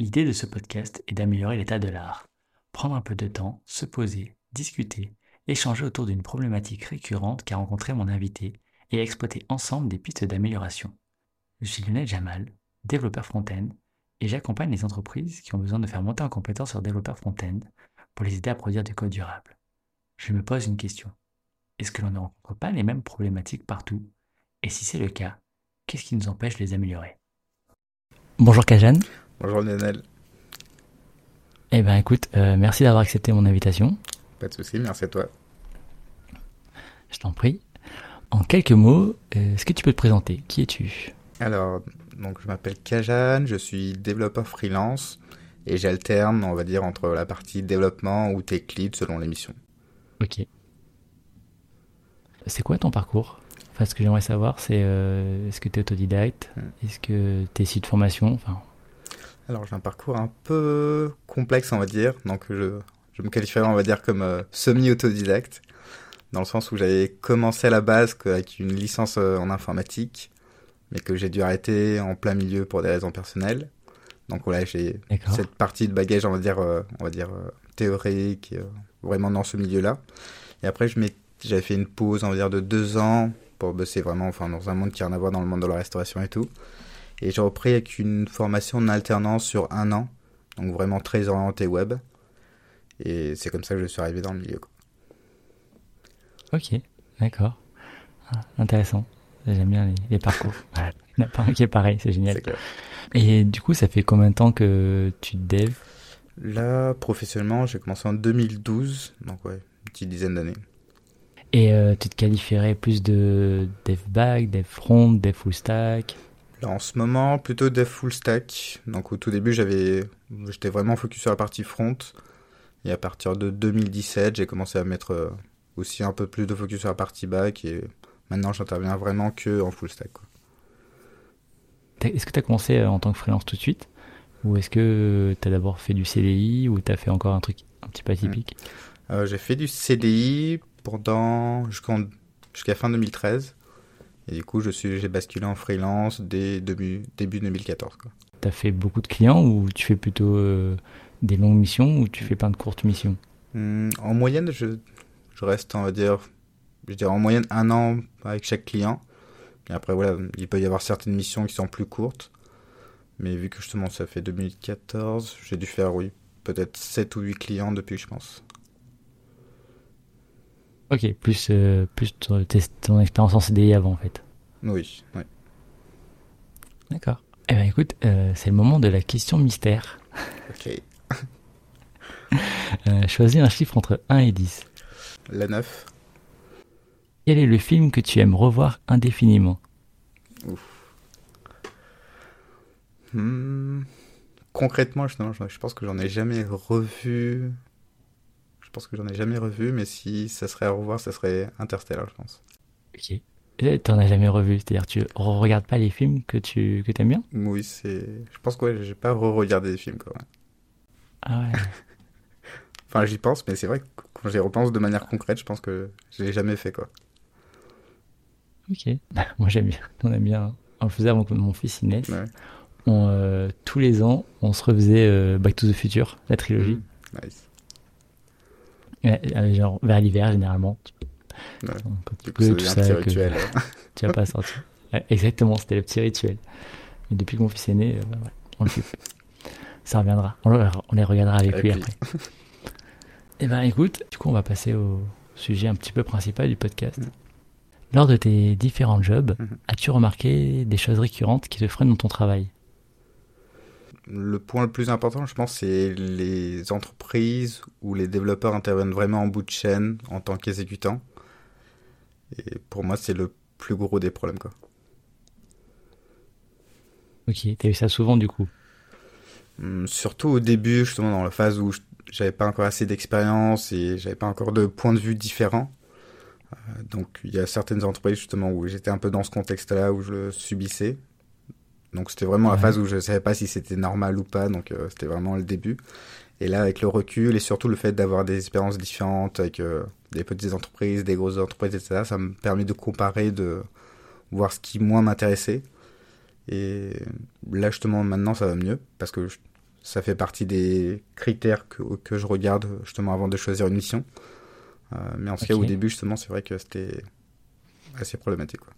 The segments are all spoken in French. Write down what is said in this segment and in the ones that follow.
L'idée de ce podcast est d'améliorer l'état de l'art. Prendre un peu de temps, se poser, discuter, échanger autour d'une problématique récurrente qu'a rencontré mon invité et exploiter ensemble des pistes d'amélioration. Je suis Lionel Jamal, développeur front-end, et j'accompagne les entreprises qui ont besoin de faire monter en compétence leur développeur front-end pour les aider à produire du code durable. Je me pose une question. Est-ce que l'on ne rencontre pas les mêmes problématiques partout? Et si c'est le cas, qu'est-ce qui nous empêche de les améliorer? Bonjour Kajan. Bonjour Lionel. Eh bien écoute, euh, merci d'avoir accepté mon invitation. Pas de souci, merci à toi. Je t'en prie. En quelques mots, euh, est-ce que tu peux te présenter? Qui es-tu? Alors, donc je m'appelle Kajan, je suis développeur freelance et j'alterne, on va dire, entre la partie développement ou tech lead selon l'émission. Ok. C'est quoi ton parcours? Enfin, ce que j'aimerais savoir, c'est euh, est-ce que tu es autodidacte? Hmm. Est-ce que tu es issu de formation? Enfin... Alors, j'ai un parcours un peu complexe, on va dire. Donc, je, je me qualifierais, on va dire, comme euh, semi-autodidacte. Dans le sens où j'avais commencé à la base avec une licence euh, en informatique, mais que j'ai dû arrêter en plein milieu pour des raisons personnelles. Donc voilà, j'ai cette partie de bagage, on va dire, on va dire théorique, vraiment dans ce milieu-là. Et après, je j'avais fait une pause, on va dire, de deux ans pour bosser vraiment enfin, dans un monde qui n'a rien à voir dans le monde de la restauration et tout. Et j'ai repris avec une formation en alternance sur un an, donc vraiment très orienté web. Et c'est comme ça que je suis arrivé dans le milieu. Quoi. Ok, d'accord. Ah, intéressant. J'aime bien les, parcours. Il n'y en a pas un qui est pareil, c'est génial. Et du coup, ça fait combien de temps que tu dev? Là, professionnellement, j'ai commencé en 2012, donc ouais, une petite dizaine d'années. Et euh, tu te qualifierais plus de dev back, dev front, dev full stack? Là, en ce moment, plutôt dev full stack. Donc au tout début, j'avais, j'étais vraiment focus sur la partie front. Et à partir de 2017, j'ai commencé à mettre euh, aussi un peu plus de focus sur la partie back. Et maintenant, j'interviens vraiment que en full stack. Est-ce que tu as commencé euh, en tant que freelance tout de suite? Ou est-ce que tu as d'abord fait du CDI ou tu as fait encore un truc un petit peu atypique? J'ai fait du CDI pendant jusqu'à fin 2013. Et du coup, je suis, j'ai basculé en freelance dès début, début 2014. Tu as fait beaucoup de clients ou tu fais plutôt euh, des longues missions ou tu fais plein de courtes missions? Hmm, En moyenne, je, je, reste, on va dire, je dirais en moyenne un an avec chaque client. Et après, voilà, il peut y avoir certaines missions qui sont plus courtes. Mais vu que justement ça fait 2014, j'ai dû faire, oui, peut-être 7 ou 8 clients depuis, je pense. Ok, plus, euh, plus ton, ton, expérience en CDI avant en fait. Oui, oui. D'accord. Eh bien écoute, euh, c'est le moment de la question mystère. Ok. euh, choisis un chiffre entre 1 et 10. La 9. Quel est le film que tu aimes revoir indéfiniment? Ouf. Hmm. Concrètement, je, je pense que j'en ai jamais revu je pense que j'en ai jamais revu, mais si ça serait à revoir, ça serait Interstellar, je pense. Ok. T'en as jamais revu, c'est-à-dire tu regardes pas les films que tu que aimes bien? Oui, c'est. Je pense que ouais, j'ai pas re-regardé des films quoi. Ah ouais. enfin, j'y pense, mais c'est vrai que quand j'y repense de manière concrète, je pense que je l'ai jamais fait quoi. Ok. Moi j'aime bien. On aime bien. On le faisait avant que mon fils y. On, euh, tous les ans, on se refaisait euh, Back to the Future, la trilogie. Mmh, nice. Euh, genre vers l'hiver généralement. Ouais. Du coup, tout ça, rituel. tu vas pas sortir. exactement, c'était le petit rituel. Mais depuis que mon fils est né, euh, ouais, on le fait. Ça reviendra. On, on, les regardera avec lui après. Eh ben écoute, du coup on va passer au sujet un petit peu principal du podcast. Mm. Lors de tes différents jobs, mm-hmm. as-tu remarqué des choses récurrentes qui te freinent dans ton travail? Le point le plus important, je pense, c'est les entreprises où les développeurs interviennent vraiment en bout de chaîne en tant qu'exécutants. Et pour moi, c'est le plus gros des problèmes. Quoi. Ok, t'as eu ça souvent du coup? Hum, Surtout au début, justement, dans la phase où j'avais pas encore assez d'expérience et j'avais pas encore de points de vue différents. Euh, donc il y a certaines entreprises justement où j'étais un peu dans ce contexte-là où je le subissais donc c'était vraiment la phase où je ne savais pas si c'était normal ou pas, donc euh, c'était vraiment le début. Et là, avec le recul et surtout le fait d'avoir des expériences différentes avec euh, des petites entreprises, des grosses entreprises, etc., ça me permet de comparer, de voir ce qui moi m'intéressait. Et là, justement, maintenant, ça va mieux parce que ça fait partie des critères que, que je regarde justement avant de choisir une mission. Euh, mais en tout cas, au début, justement, c'est vrai que c'était assez problématique. Quoi.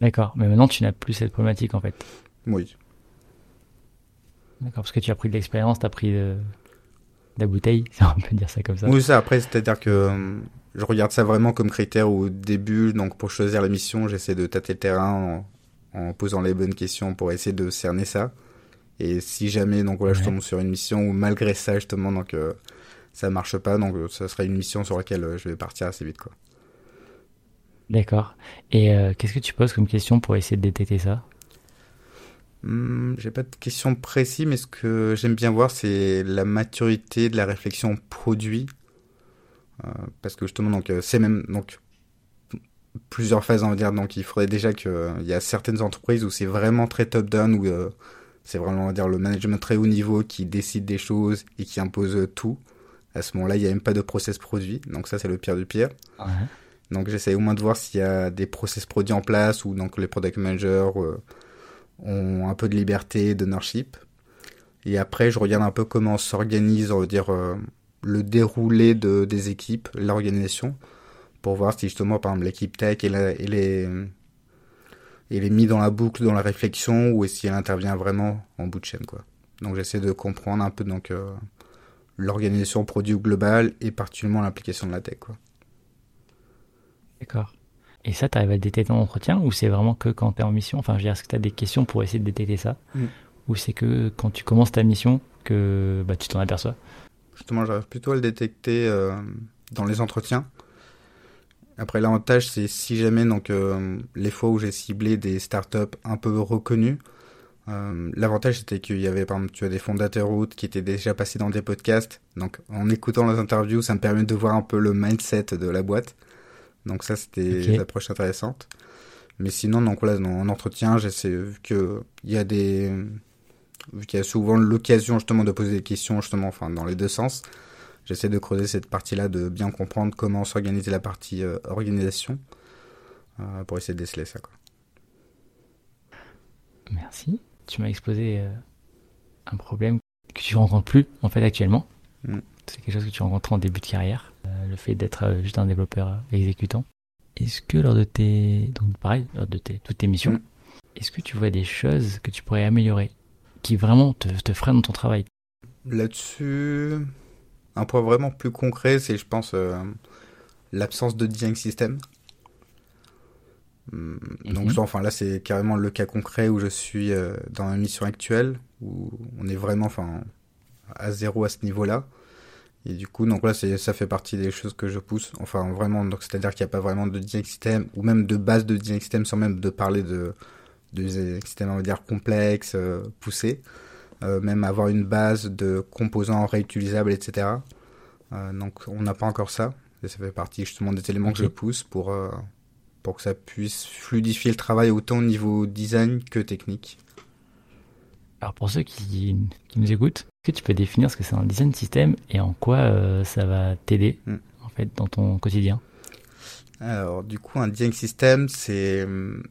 D'accord, mais maintenant tu n'as plus cette problématique en fait. Oui. D'accord, parce que tu as pris de l'expérience, tu as pris de... la bouteille, si on peut dire ça comme ça. Oui, ça, après, c'est-à-dire que euh, je regarde ça vraiment comme critère au début, donc pour choisir la mission, j'essaie de tâter le terrain en, posant les bonnes questions pour essayer de cerner ça. Et si jamais, donc voilà, je tombe sur une mission où malgré ça, justement, donc euh, ça marche pas, donc euh, ça serait une mission sur laquelle je vais partir assez vite, quoi. D'accord. Et qu'est-ce que tu poses comme question pour essayer de détecter ça? Hmm, j'ai pas de question précise, mais ce que j'aime bien voir, c'est la maturité de la réflexion produit. Euh, parce que justement, donc, euh, c'est même donc, plusieurs phases, on va dire. Donc, il faudrait déjà qu'il y a certaines entreprises où c'est vraiment très top-down, où euh, c'est vraiment, on va dire, le management très haut niveau qui décide des choses et qui impose tout. À ce moment-là, il n'y a même pas de process produit. Donc, ça, c'est le pire du pire. Donc, j'essaie au moins de voir s'il y a des process produits en place ou donc les product managers ont un peu de liberté, d'ownership. Et après, je regarde un peu comment s'organise, on va dire, euh, le déroulé de, des équipes, l'organisation, pour voir si justement, par exemple, l'équipe tech, elle, est, elle est mise dans la boucle, dans la réflexion, ou si elle intervient vraiment en bout de chaîne, quoi. Donc j'essaie de comprendre un peu donc euh, l'organisation produit globale et particulièrement l'application de la tech, quoi. D'accord. Et ça, tu arrives à le détecter en entretien ou c'est vraiment que quand tu es en mission? Enfin, je veux dire, est-ce que tu as des questions pour essayer de détecter ça? Mm. Ou c'est que quand tu commences ta mission que bah, tu t'en aperçois? Justement, j'arrive plutôt à le détecter euh, dans les entretiens. Après, l'avantage, c'est si jamais, donc, euh, les fois où j'ai ciblé des startups un peu reconnues, euh, l'avantage c'était qu'il y avait par exemple tu as des fondateurs routes qui étaient déjà passés dans des podcasts donc en écoutant les interviews ça me permet de voir un peu le mindset de la boîte donc ça, c'était une approche intéressante. Mais sinon, donc voilà, en entretien, j'essaie, vu qu'il y a des, qu'il y a souvent l'occasion justement de poser des questions justement, enfin dans les deux sens, j'essaie de creuser cette partie-là, de bien comprendre comment s'organiser la partie euh, organisation euh, pour essayer de déceler ça. Quoi. Merci. Tu m'as exposé euh, un problème que tu rencontres plus en fait actuellement. Mm. C'est quelque chose que tu rencontres en début de carrière. Euh, le fait d'être euh, juste un développeur euh, exécutant. Est-ce que lors de tes, donc pareil, lors de tes, toutes tes missions, mm. est-ce que tu vois des choses que tu pourrais améliorer, qui vraiment te, te freinent dans ton travail? Là-dessus, un point vraiment plus concret, c'est, je pense, l'absence de design system. Mm, donc, mhm. enfin, là, c'est carrément le cas concret où je suis dans ma mission actuelle, où on est vraiment, enfin, à zéro à ce niveau-là. Et du coup, donc là, ça fait partie des choses que je pousse. Enfin, vraiment, donc c'est-à-dire qu'il n'y a pas vraiment de design system ou même de base de design system sans même de parler de, de systèmes, on va dire, complexes, euh, poussés. Euh, même avoir une base de composants réutilisables, etc. Euh, donc, on n'a pas encore ça. Et ça fait partie justement des éléments que je pousse pour, pour que ça puisse fluidifier le travail autant au niveau design que technique. Alors, pour ceux qui, qui nous écoutent, est-ce que tu peux définir ce que c'est un design system et en quoi euh, ça va t'aider hmm. en fait dans ton quotidien? Alors du coup un design system c'est hmm,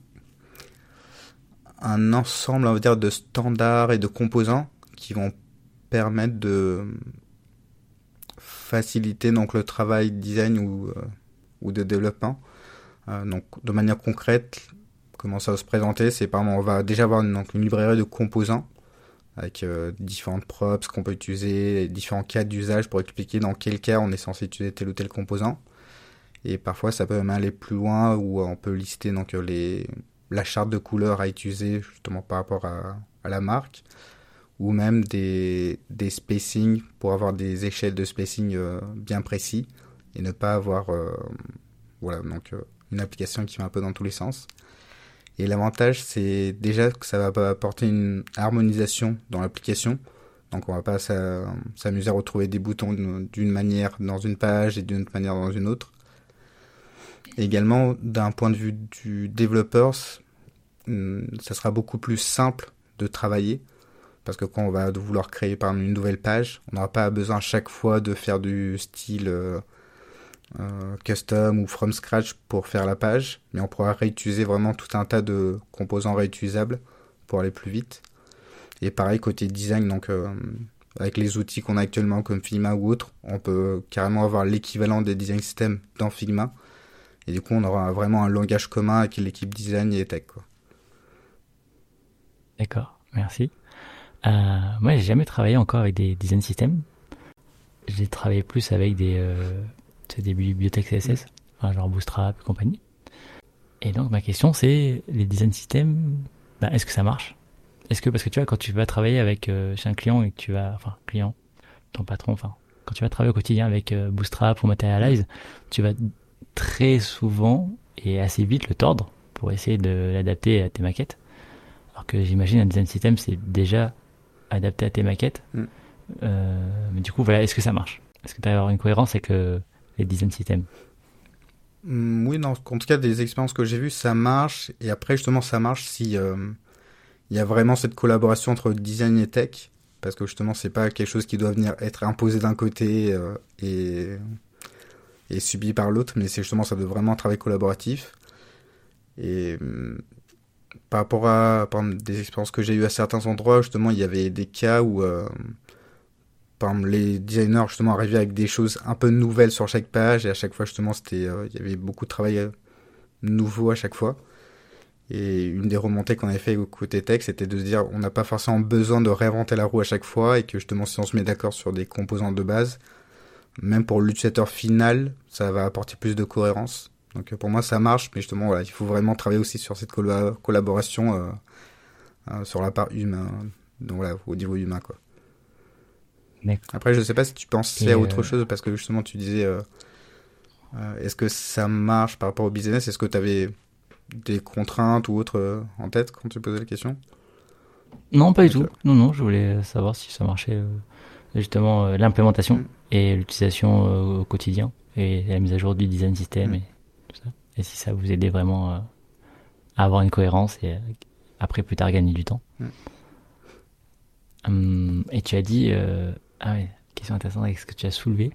un ensemble on va dire de standards et de composants qui vont permettre de faciliter donc le travail de design ou, euh, ou de développement. Euh, donc de manière concrète, comment ça va se présenter, c'est par exemple on va déjà avoir une, donc, une librairie de composants avec euh, différentes props qu'on peut utiliser, différents cas d'usage pour expliquer dans quel cas on est censé utiliser tel ou tel composant. Et parfois, ça peut même aller plus loin où on peut lister donc les, la charte de couleurs à utiliser justement par rapport à, la marque, ou même des, des spacings pour avoir des échelles de spacing euh, bien précis et ne pas avoir euh, voilà donc une application qui va un peu dans tous les sens. Et l'avantage, c'est déjà que ça va apporter une harmonisation dans l'application. Donc on va pas s'amuser à retrouver des boutons d'une manière dans une page et d'une autre manière dans une autre. également, d'un point de vue du développeur, hmm, ça sera beaucoup plus simple de travailler. Parce que quand on va vouloir créer par exemple une nouvelle page, on n'aura pas besoin à chaque fois de faire du style euh, euh, custom ou from scratch pour faire la page, mais on pourra réutiliser vraiment tout un tas de composants réutilisables pour aller plus vite. Et pareil côté design, donc avec les outils qu'on a actuellement comme Figma ou autre, on peut carrément avoir l'équivalent des design systems dans Figma. Et du coup, on aura vraiment un langage commun avec l'équipe design et tech. D'accord, merci. Euh, moi, j'ai jamais travaillé encore avec des design systems. J'ai travaillé plus avec des, euh, des bibliothèques CSS, enfin, genre Bootstrap et compagnie. Et donc, ma question, c'est les design systems, bah, est-ce que ça marche? Est-ce que, parce que tu vois, quand tu vas travailler avec euh, chez un client et que tu vas, enfin, client, ton patron, enfin, quand tu vas travailler au quotidien avec euh, Bootstrap ou Materialize, tu vas très souvent et assez vite le tordre pour essayer de l'adapter à tes maquettes. Alors que j'imagine un design system, c'est déjà adapté à tes maquettes. Mm. Euh, mais du coup, voilà, est-ce que ça marche? Est-ce que tu as avoir une cohérence avec euh, les design systems mm, Oui, non, en tout cas, des expériences que j'ai vues, ça marche. Et après, justement, ça marche si euh, il y a vraiment cette collaboration entre design et tech. Parce que justement, c'est pas quelque chose qui doit venir être imposé d'un côté et, et subi par l'autre, mais c'est justement, ça doit vraiment un travail collaboratif. Et mm, par rapport à des expériences que j'ai eues à certains endroits, justement, il y avait des cas où euh, par les designers justement arrivaient avec des choses un peu nouvelles sur chaque page et à chaque fois justement c'était euh, il y avait beaucoup de travail euh, nouveau à chaque fois. Et une des remontées qu'on avait fait au côté tech, c'était de se dire on n'a pas forcément besoin de réinventer la roue à chaque fois et que justement si on se met d'accord sur des composants de base, même pour l'utilisateur final, ça va apporter plus de cohérence. Donc pour moi ça marche, mais justement voilà, il faut vraiment travailler aussi sur cette collaboration euh, euh, sur la part humaine, donc voilà, au niveau humain quoi. Après je sais pas si tu pensais à autre chose parce que justement tu disais est-ce que ça marche par rapport au business? Est-ce que tu avais des contraintes ou autres en tête quand tu posais la question? Non, pas du tout. Non, non, je voulais savoir si ça marchait justement l'implémentation mm. et l'utilisation au quotidien et la mise à jour du design system mm. et et si ça vous aidait vraiment euh, à avoir une cohérence et euh, après plus tard gagner du temps. Mm. Hum, et tu as dit, euh, ah ouais, question intéressante avec ce que tu as soulevé.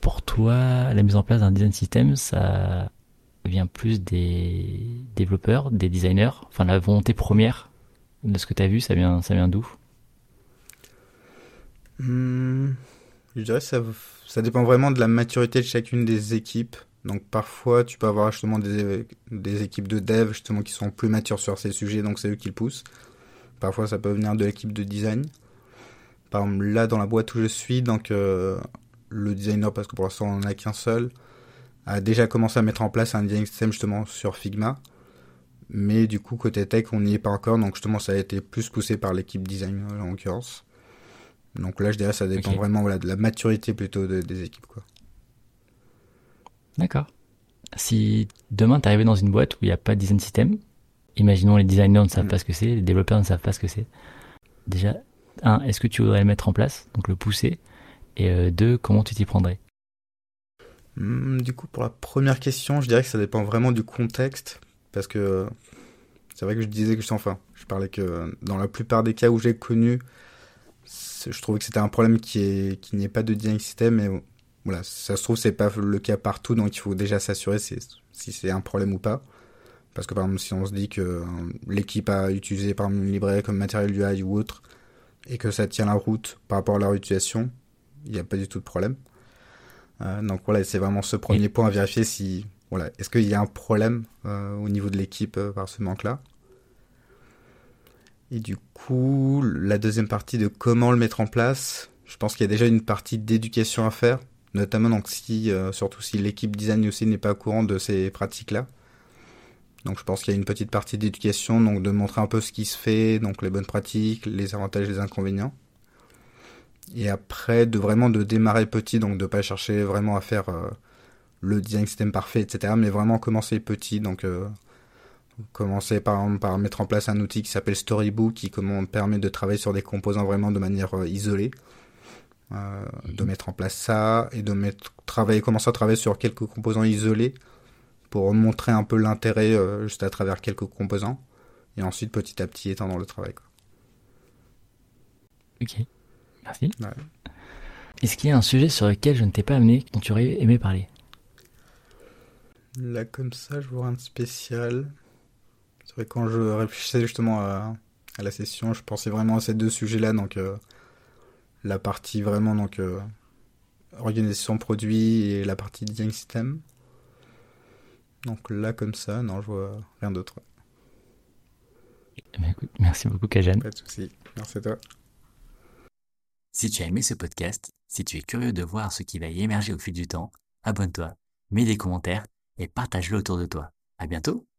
pour toi, la mise en place d'un design system, ça vient plus des développeurs, des designers? Enfin, la volonté première de ce que tu as vu, ça vient, ça vient d'où? Hum, Je dirais que ça, ça dépend vraiment de la maturité de chacune des équipes. Donc parfois, tu peux avoir justement des, des, équipes de dev justement qui sont plus matures sur ces sujets, donc c'est eux qui le poussent. Parfois, ça peut venir de l'équipe de design. Par exemple, là, dans la boîte où je suis, donc euh, le designer, parce que pour l'instant on n'en a qu'un seul, a déjà commencé à mettre en place un design system justement sur Figma. Mais du coup, côté tech, on n'y est pas encore, donc justement, ça a été plus poussé par l'équipe design en l'occurrence. Donc là, je dirais, ça dépend vraiment voilà, de la maturité plutôt des équipes. Quoi. D'accord. Si demain tu arrivé dans une boîte où il n'y a pas de design system, imaginons les designers ne savent mm. pas ce que c'est, les développeurs ne savent pas ce que c'est. Déjà, un, est-ce que tu voudrais le mettre en place, donc le pousser? Et euh, deux, comment tu t'y prendrais? Hmm, Du coup, pour la première question, je dirais que ça dépend vraiment du contexte, parce que c'est vrai que je disais que je enfin, je parlais que dans la plupart des cas où j'ai connu, je trouvais que c'était un problème qui est n'y ait pas de design system, mais voilà, ça se trouve, c'est pas le cas partout, donc il faut déjà s'assurer si c'est un problème ou pas. Parce que par exemple, si on se dit que euh, l'équipe a utilisé par une librairie comme matériel UI ou autre, et que ça tient la route par rapport à leur utilisation, il n'y a pas du tout de problème. Euh, donc voilà, c'est vraiment ce premier point à vérifier si, voilà, est-ce qu'il y a un problème euh, au niveau de l'équipe par ce manque-là. Et du coup, la deuxième partie de comment le mettre en place, je pense qu'il y a déjà une partie d'éducation à faire notamment donc si, euh, surtout si l'équipe design aussi n'est pas au courant de ces pratiques-là. Donc je pense qu'il y a une petite partie d'éducation, donc de montrer un peu ce qui se fait, donc les bonnes pratiques, les avantages, les inconvénients. Et après de vraiment de démarrer petit, donc de pas chercher vraiment à faire euh, le design système parfait, etc. Mais vraiment commencer petit, donc euh, commencer par, par mettre en place un outil qui s'appelle Storybook, qui comment, permet de travailler sur des composants vraiment de manière isolée. Euh, de mettre en place ça et de mettre, travailler, commencer à travailler sur quelques composants isolés pour montrer un peu l'intérêt euh, juste à travers quelques composants et ensuite petit à petit étendre le travail. Quoi. Ok, merci. Est-ce qu'il y a un sujet sur lequel je ne t'ai pas amené, dont tu aurais aimé parler? Là, comme ça, je vois un spécial. C'est vrai, quand je réfléchissais justement à, à la session. Je pensais vraiment à ces deux sujets-là, donc la partie vraiment donc organisation produit et la partie design system. Donc là, comme ça, non, je vois rien d'autre. Eh ben, merci beaucoup, Kajan. Pas de souci. Merci à toi. Si tu as aimé ce podcast, si tu es curieux de voir ce qui va y émerger au fil du temps, abonne-toi, mets des commentaires et partage-le autour de toi. À bientôt!